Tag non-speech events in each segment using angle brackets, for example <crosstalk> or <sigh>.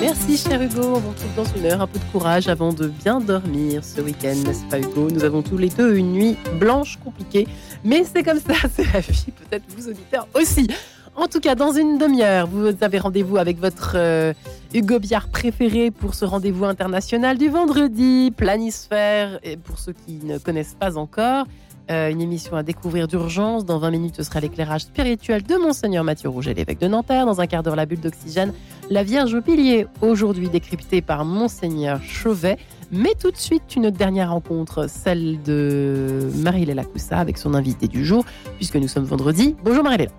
Merci cher Hugo, on vous retrouve dans une heure. Un peu de courage avant de bien dormir ce week-end, n'est-ce pas Hugo? Nous avons tous les deux une nuit blanche compliquée, mais c'est comme ça, <laughs> c'est la vie, peut-être vous auditeurs aussi. En tout cas, dans une demi-heure, vous avez rendez-vous avec votre euh, Hugo Biard préféré pour ce rendez-vous international du vendredi, Planisphère, pour ceux qui ne connaissent pas encore. Euh, une émission à découvrir d'urgence. Dans 20 minutes, ce sera l'éclairage spirituel de Monseigneur Mathieu Rouget, l'évêque de Nanterre. Dans un quart d'heure, la bulle d'oxygène, la Vierge au pilier, aujourd'hui décryptée par Monseigneur Chauvet. Mais tout de suite, une dernière rencontre, celle de Marie-Léla Coussa avec son invité du jour, puisque nous sommes vendredi. Bonjour Marie-Léla.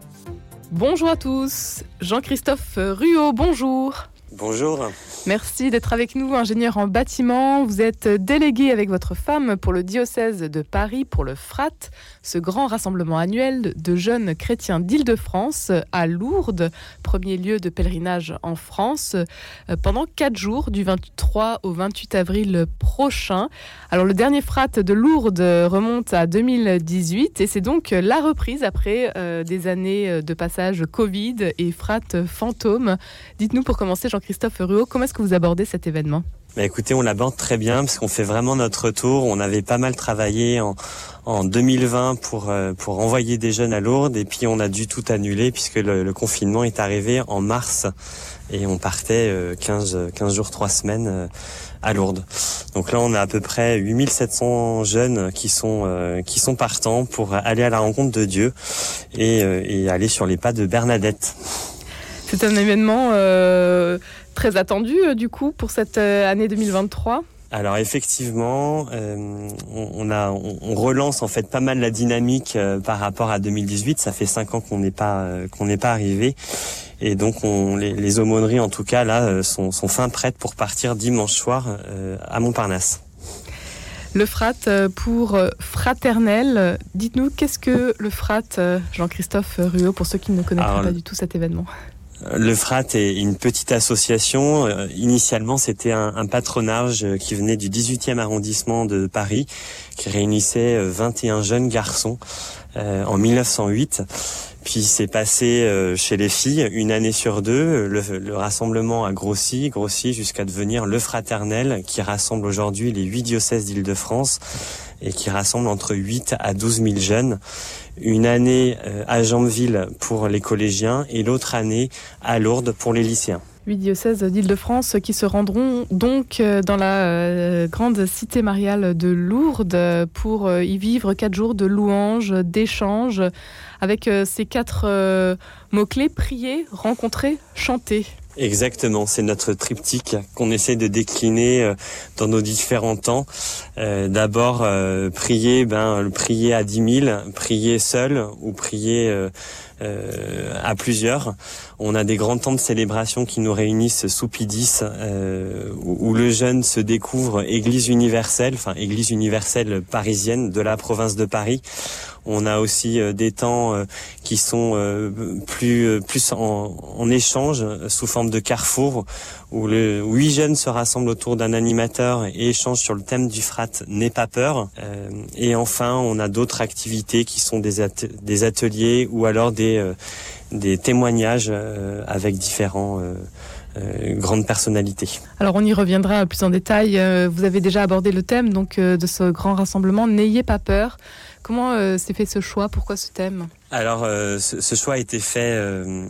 Bonjour à tous. Jean-Christophe Ruot, bonjour. Bonjour. Merci d'être avec nous, ingénieur en bâtiment. Vous êtes délégué avec votre femme pour le diocèse de Paris pour le FRAT, ce grand rassemblement annuel de jeunes chrétiens d'Île-de-France à Lourdes, premier lieu de pèlerinage en France, euh, pendant quatre jours du 23 au 28 avril prochain. Alors le dernier FRAT de Lourdes remonte à 2018 et c'est donc la reprise après euh, des années de passage Covid et FRAT fantôme. Dites-nous pour commencer, Jean-Christophe Ruot, comment est-ce que vous abordez cet événement? Bah écoutez, on l'aborde très bien parce qu'on fait vraiment notre retour. On avait pas mal travaillé en, en 2020 pour euh, pour envoyer des jeunes à Lourdes et puis on a dû tout annuler puisque le, confinement est arrivé en mars et on partait 15 euh, 15 jours 3 semaines euh, à Lourdes. Donc là, on a à peu près 8700 jeunes qui sont qui sont partants pour aller à la rencontre de Dieu et aller sur les pas de Bernadette. C'est un événement euh, très attendu euh, du coup pour cette euh, année 2023 alors effectivement, euh, on, a, relance en fait pas mal la dynamique euh, par rapport à 2018. Ça fait cinq ans qu'on n'est pas euh, qu'on n'est pas arrivé, et donc on, les, les, aumôneries en tout cas là sont, sont fin prêtes pour partir dimanche soir à Montparnasse. Le frat pour fraternel. Dites-nous qu'est-ce que le frat, Jean-Christophe Ruot, pour ceux qui ne connaissent Alors, pas du tout cet événement? Le FRAT est une petite association. Initialement, c'était un, patronage qui venait du 18e arrondissement de Paris, qui réunissait 21 jeunes garçons euh, en 1908. Puis c'est passé euh, chez les filles une année sur deux. Le, le rassemblement a grossi, grossi jusqu'à devenir le fraternel qui rassemble aujourd'hui les huit diocèses d'Île-de-France et qui rassemble entre 8 à 12 000 jeunes. Une année à Jambeville pour les collégiens et l'autre année à Lourdes pour les lycéens. Huit diocèses d'Île-de-France qui se rendront donc dans la euh, grande cité mariale de Lourdes pour euh, y vivre quatre jours de louanges, d'échanges, avec euh, ces quatre mots-clés, prier, rencontrer, chanter. Exactement, c'est notre triptyque qu'on essaie de décliner euh, dans nos différents temps. Euh, D'abord, euh, prier, ben, prier à 10 000, prier seul ou prier à plusieurs. On a des grands temps de célébration qui nous réunissent sous Pidis, où, le jeune se découvre Église universelle, enfin Église universelle parisienne de la province de Paris. On a aussi des temps qui sont plus plus en, échange sous forme de carrefour où le huit jeunes se rassemblent autour d'un animateur et échangent sur le thème du frat N'aie pas peur. Euh, et enfin, on a d'autres activités qui sont des, at des ateliers ou alors des, euh, témoignages euh, avec différents euh, grandes personnalités. Alors on y reviendra plus en détail. Vous avez déjà abordé le thème donc de ce grand rassemblement. N'ayez pas peur. Comment euh, s'est fait ce choix? Pourquoi ce thème? Alors, euh, ce, choix a été fait euh,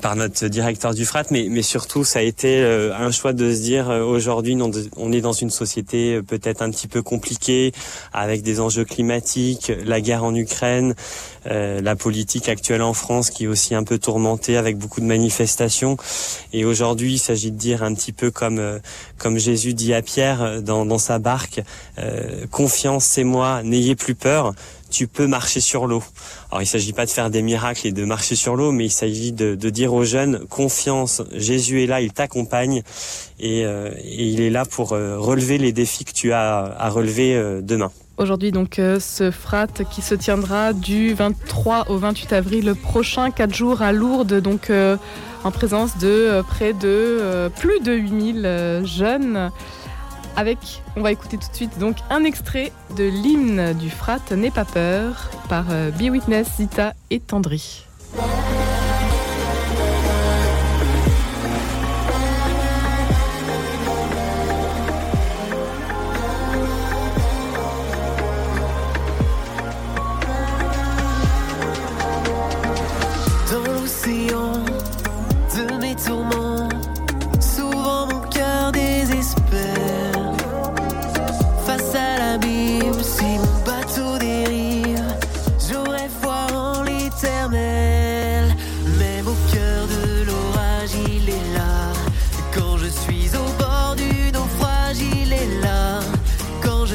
par notre directeur du FRAT, mais, surtout, ça a été euh, un choix de se dire aujourd'hui, on est dans une société peut-être un petit peu compliquée, avec des enjeux climatiques, la guerre en Ukraine, la politique actuelle en France qui est aussi un peu tourmentée avec beaucoup de manifestations. Et aujourd'hui, il s'agit de dire un petit peu comme comme Jésus dit à Pierre dans, dans sa barque, confiance, c'est moi, n'ayez plus peur tu peux marcher sur l'eau. Alors il ne s'agit pas de faire des miracles et de marcher sur l'eau, mais il s'agit de, dire aux jeunes, confiance, Jésus est là, il t'accompagne et, euh, il est là pour euh, relever les défis que tu as à relever euh, demain. Aujourd'hui, donc, ce frat qui se tiendra du 23 au 28 avril prochain, 4 jours à Lourdes, donc en présence de près de plus de 8000 jeunes avec, on va écouter tout de suite donc un extrait de l'hymne du frat N'aie pas peur par euh, Be Witness, Zita et Tendry.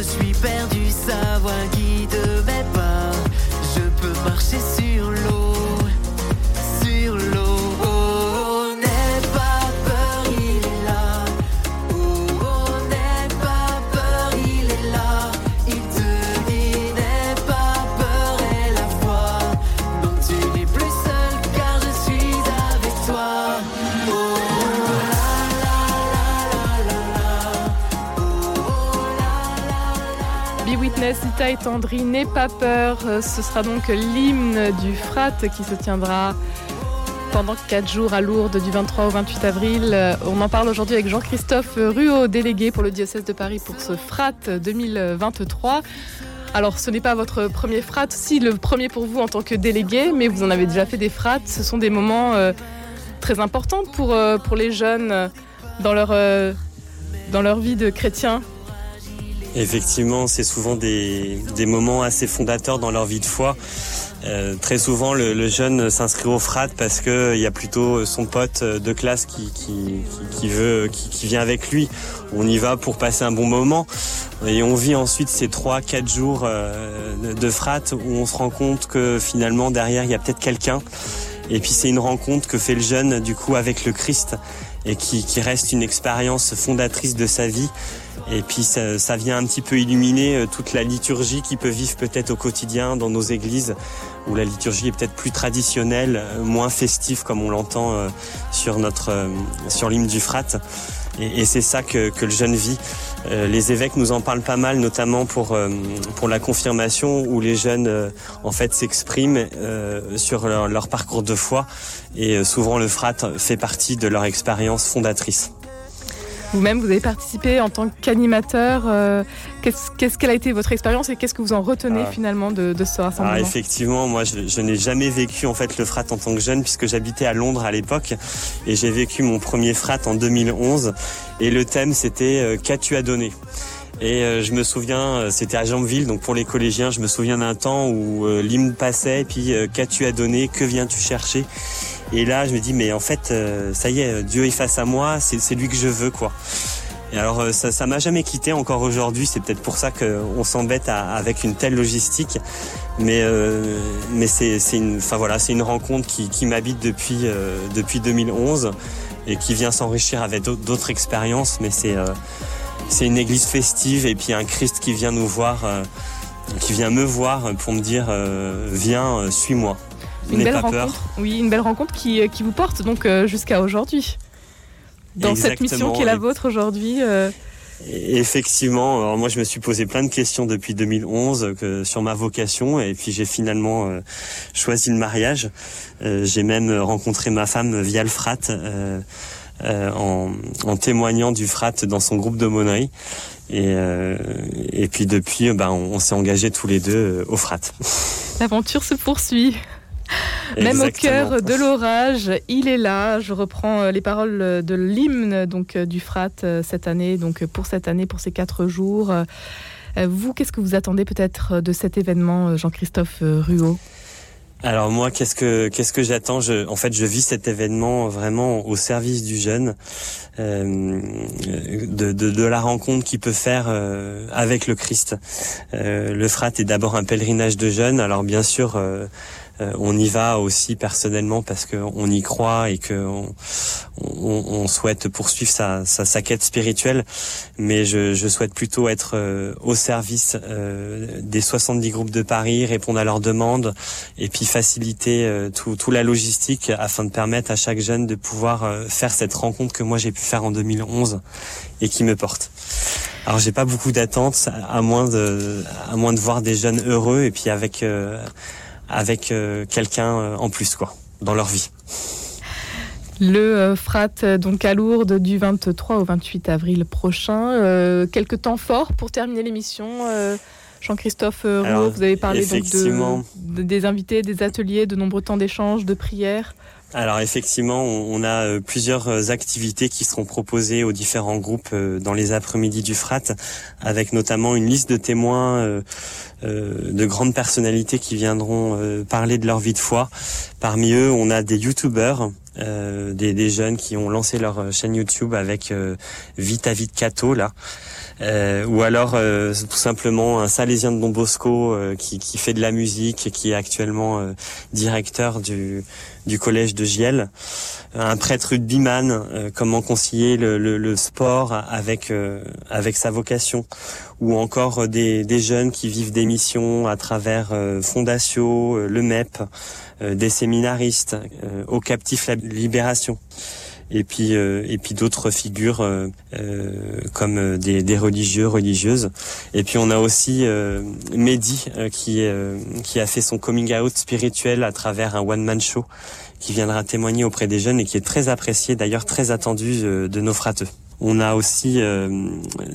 suis perdu, sa voix guide mes pas. Je peux marcher sur l'eau. Nesita et Tendry, n'aie pas peur. Ce sera donc l'hymne du Frat qui se tiendra pendant 4 jours à Lourdes du 23 au 28 avril. On en parle aujourd'hui avec Jean-Christophe Ruot, délégué pour le diocèse de Paris pour ce Frat 2023. Alors ce n'est pas votre premier Frat, si le premier pour vous en tant que délégué, mais vous en avez déjà fait des Frats. Ce sont des moments euh, très importants pour, euh, pour les jeunes euh, dans, leur, dans leur vie de chrétien. Effectivement, c'est souvent des, moments assez fondateurs dans leur vie de foi. Euh, très souvent, le, jeune s'inscrit au frat parce que il y a plutôt son pote de classe qui, veut, qui, vient avec lui. On y va pour passer un bon moment et on vit ensuite ces trois, quatre jours euh, de frat où on se rend compte que finalement derrière il y a peut-être quelqu'un. Et puis c'est une rencontre que fait le jeune du coup avec le Christ et qui, reste une expérience fondatrice de sa vie. Et puis ça, vient un petit peu illuminer euh, toute la liturgie qui peut vivre peut-être au quotidien dans nos églises, où la liturgie est peut-être plus traditionnelle, euh, moins festive comme on l'entend euh, sur notre sur l'hymne du Frat. Et, et c'est ça que, que, le jeune vit. Les évêques nous en parlent pas mal, notamment pour pour la confirmation, où les jeunes en fait s'expriment sur leur, leur, parcours de foi. Et souvent le Frat fait partie de leur expérience fondatrice. Vous-même, vous avez participé en tant qu'animateur. Euh, qu'est-ce qu'elle a été votre expérience et qu'est-ce que vous en retenez ah. finalement de, de, ce rassemblement ah, Effectivement, moi, je, je n'ai jamais vécu en fait le frat en tant que jeune puisque j'habitais à Londres à l'époque et j'ai vécu mon premier frat en 2011 et le thème c'était euh, qu'as-tu à donner? Et euh, je me souviens, euh, c'était à Jambeville, donc pour les collégiens, je me souviens d'un temps où l'hymne passait, et puis qu'as-tu à donner, que viens-tu chercher? Et là, je me dis, mais en fait, ça y est, Dieu est face à moi, c'est lui que je veux, quoi. Et alors ça, ça m'a jamais quitté encore aujourd'hui. C'est peut-être pour ça qu'on s'embête avec une telle logistique, mais euh, mais c'est une, enfin voilà, c'est une rencontre qui, qui m'habite depuis euh, depuis 2011 et qui vient s'enrichir avec d'autres expériences. Mais c'est euh, c'est une église festive et puis un Christ qui vient nous voir, euh, qui vient me voir pour me dire euh, viens, euh, suis-moi. Une belle rencontre. Peur. Oui, une belle rencontre qui, qui vous porte donc jusqu'à aujourd'hui. Dans Exactement. cette mission qui est la vôtre aujourd'hui. Effectivement, alors moi je me suis posé plein de questions depuis 2011 que, sur ma vocation et puis j'ai finalement euh, choisi le mariage. Euh, j'ai même rencontré ma femme via le frat. Euh, euh, en, en, témoignant du frat dans son groupe de monnerie. Et, euh, et puis depuis, ben, on, on s'est engagés tous les deux euh, au frat. L'aventure se poursuit. <laughs> Même au cœur de l'orage, il est là. Je reprends euh, les paroles de l'hymne donc du Frat cette année, donc pour cette année, pour ces quatre jours. Vous, qu'est-ce que vous attendez peut-être de cet événement, Jean-Christophe Ruot? Alors moi, qu'est-ce que qu'est-ce que j'attends? En fait, je vis cet événement vraiment au service du jeune, euh, de, de, de, la rencontre qu'il peut faire euh, avec le Christ. Euh, le frat est d'abord un pèlerinage de jeunes. Alors bien sûr euh, euh, on y va aussi personnellement parce qu'on y croit et qu'on on, on, souhaite poursuivre sa, sa, sa, quête spirituelle. Mais je, je souhaite plutôt être euh, au service euh, des 70 groupes de Paris, répondre à leurs demandes et puis faciliter euh, tout, tout, la logistique afin de permettre à chaque jeune de pouvoir euh, faire cette rencontre que moi j'ai pu faire en 2011 et qui me porte. Alors j'ai pas beaucoup d'attentes à moins de à moins de voir des jeunes heureux et puis avec euh, avec euh, quelqu'un euh, en plus quoi dans leur vie. Le euh, frat donc à Lourdes du 23 au 28 avril prochain. Euh, quelques temps forts pour terminer l'émission. Euh, Jean-Christophe Roux, vous avez parlé donc de, de, des invités, des ateliers, de nombreux temps d'échange, de prières. Alors effectivement, on a plusieurs activités qui seront proposées aux différents groupes dans les après-midi du Frat, avec notamment une liste de témoins de grandes personnalités qui viendront parler de leur vie de foi. Parmi eux, on a des youtubeurs euh, des, jeunes qui ont lancé leur chaîne YouTube avec euh, Vita Vite Cato là, euh, ou alors euh, tout simplement un Salésien de Don Bosco euh, qui, fait de la musique et qui est actuellement euh, directeur du, collège de Giel, un prêtre rugbyman, comment concilier le, le, le sport avec avec sa vocation, ou encore des, des, jeunes qui vivent des missions à travers Fondatio, le MEP, des séminaristes, au captif libération. et puis et puis d'autres figures comme des, des, religieux, religieuses. Et puis on a aussi Mehdi qui qui a fait son coming out spirituel à travers un one man show qui viendra témoigner auprès des jeunes et qui est très apprécié, d'ailleurs très attendu de nos frateux. On a aussi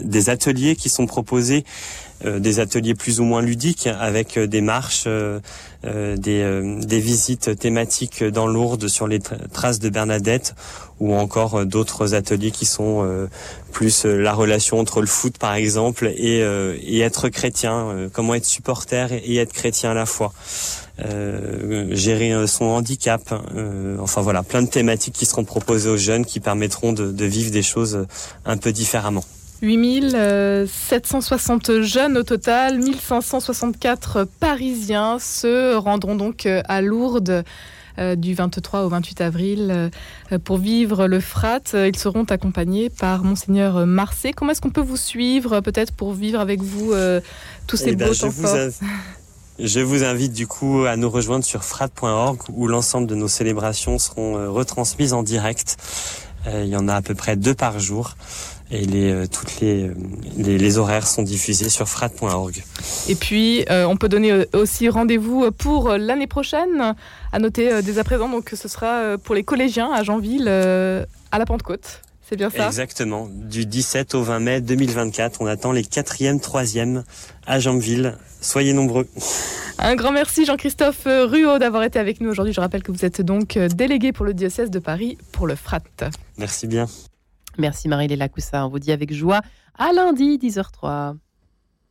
des ateliers qui sont proposés euh, des ateliers plus ou moins ludiques avec euh, des marches, euh, des, visites thématiques dans Lourdes sur les traces de Bernadette ou encore d'autres ateliers qui sont plus la relation entre le foot par exemple et, être chrétien, comment être supporter et être chrétien à la fois. gérer son handicap, enfin voilà, plein de thématiques qui seront proposées aux jeunes qui permettront de vivre des choses un peu différemment. 8760 jeunes au total, 1564 Parisiens se rendront donc euh, à Lourdes euh, du 23 au 28 avril euh, pour vivre le frat. Ils seront accompagnés par monseigneur Marseille. Comment est-ce qu'on peut vous suivre peut-être pour vivre avec vous tous ces eh ben, beaux temps forts je vous invite du coup à nous rejoindre sur frat.org où l'ensemble de nos célébrations seront retransmises en direct. il y en a à peu près deux par jour et les, euh, toutes euh, les, les, horaires sont diffusés sur frat.org. Et puis, euh, on peut donner aussi rendez-vous pour l'année prochaine. À noter dès à présent, donc ce sera pour les collégiens à Janville, à la Pentecôte. C'est bien ça? Exactement. Du 17 au 20 mai 2024, on attend les 4e, 3e à Janville. Soyez nombreux. Un grand merci Jean-Christophe Ruot d'avoir été avec nous aujourd'hui. Je rappelle que vous êtes donc délégué pour le diocèse de Paris pour le FRAT. Merci bien. Merci Marie-Léla Coussa. On vous dit avec joie à lundi 10h03.